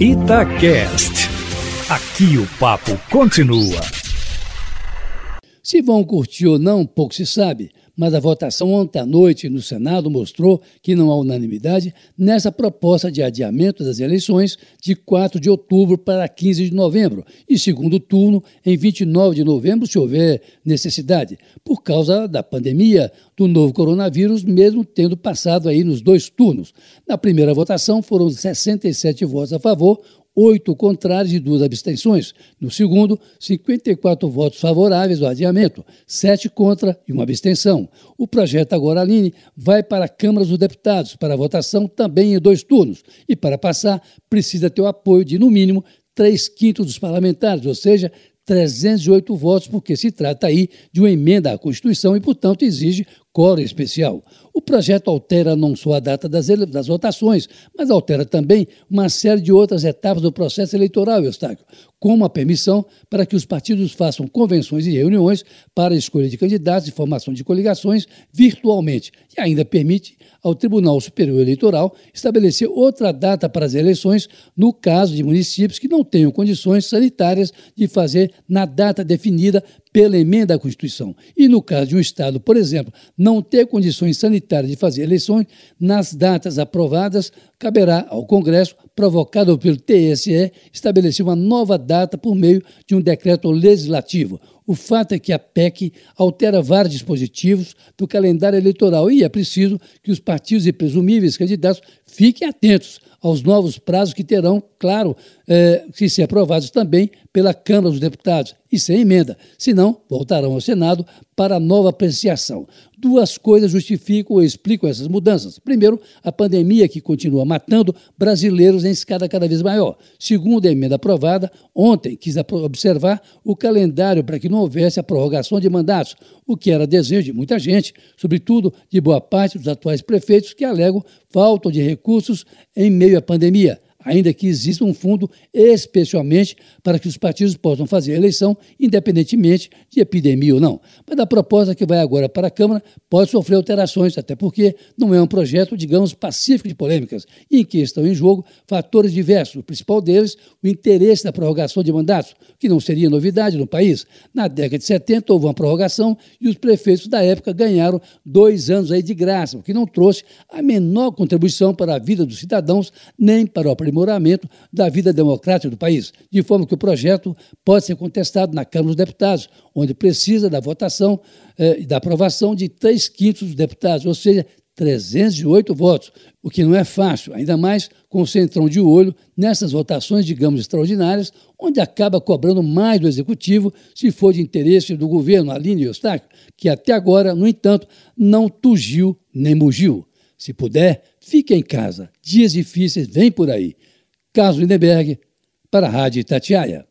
Itacast. Aqui o papo continua. Se vão curtir ou não, pouco se sabe, mas a votação ontem à noite no Senado mostrou que não há unanimidade nessa proposta de adiamento das eleições de 4 de outubro para 15 de novembro e segundo turno em 29 de novembro, se houver necessidade, por causa da pandemia do novo coronavírus, mesmo tendo passado aí nos dois turnos. Na primeira votação foram 67 votos a favor, oito contrários e duas abstenções. No segundo, 54 votos favoráveis ao adiamento, sete contra e uma abstenção. O projeto agora, Aline, vai para a Câmara dos Deputados para votação também em dois turnos. E para passar, precisa ter o apoio de, no mínimo, três quintos dos parlamentares, ou seja, 308 votos, porque se trata aí de uma emenda à Constituição e, portanto, exige coro especial. O projeto altera não só a data das, das votações, mas altera também uma série de outras etapas do processo eleitoral, Eustáquio, como a permissão para que os partidos façam convenções e reuniões para escolha de candidatos e formação de coligações virtualmente, e ainda permite ao Tribunal Superior Eleitoral estabelecer outra data para as eleições no caso de municípios que não tenham condições sanitárias de fazer na data definida pela emenda à Constituição. E no caso de um Estado, por exemplo, não ter condições sanitárias de fazer eleições, nas datas aprovadas, caberá ao Congresso, provocado pelo TSE, estabelecer uma nova data por meio de um decreto legislativo. O fato é que a PEC altera vários dispositivos do calendário eleitoral e é preciso que os partidos e presumíveis candidatos fiquem atentos aos novos prazos que terão, claro, é, que ser aprovados também pela Câmara dos Deputados e sem emenda, senão voltarão ao Senado para nova apreciação. Duas coisas justificam ou explicam essas mudanças. Primeiro, a pandemia que continua matando brasileiros em escala cada vez maior. Segundo, a emenda aprovada ontem quis observar o calendário para que não houvesse a prorrogação de mandatos, o que era desejo de muita gente, sobretudo de boa parte dos atuais prefeitos que alegam falta de recursos em meio à pandemia ainda que exista um fundo especialmente para que os partidos possam fazer a eleição, independentemente de epidemia ou não. Mas a proposta que vai agora para a Câmara pode sofrer alterações, até porque não é um projeto, digamos, pacífico de polêmicas, em que estão em jogo fatores diversos. O principal deles, o interesse da prorrogação de mandatos, que não seria novidade no país. Na década de 70 houve uma prorrogação e os prefeitos da época ganharam dois anos aí de graça, o que não trouxe a menor contribuição para a vida dos cidadãos, nem para o aprimoramento da vida democrática do país, de forma que o projeto pode ser contestado na Câmara dos Deputados, onde precisa da votação eh, e da aprovação de três quintos dos deputados, ou seja, 308 votos, o que não é fácil, ainda mais com o centrão de olho nessas votações, digamos, extraordinárias, onde acaba cobrando mais do executivo se for de interesse do governo, Aline Eustáquio, que até agora, no entanto, não tugiu nem mugiu. Se puder, fique em casa. Dias difíceis vêm por aí. Carlos Lindenberg, para a Rádio Itatiaia.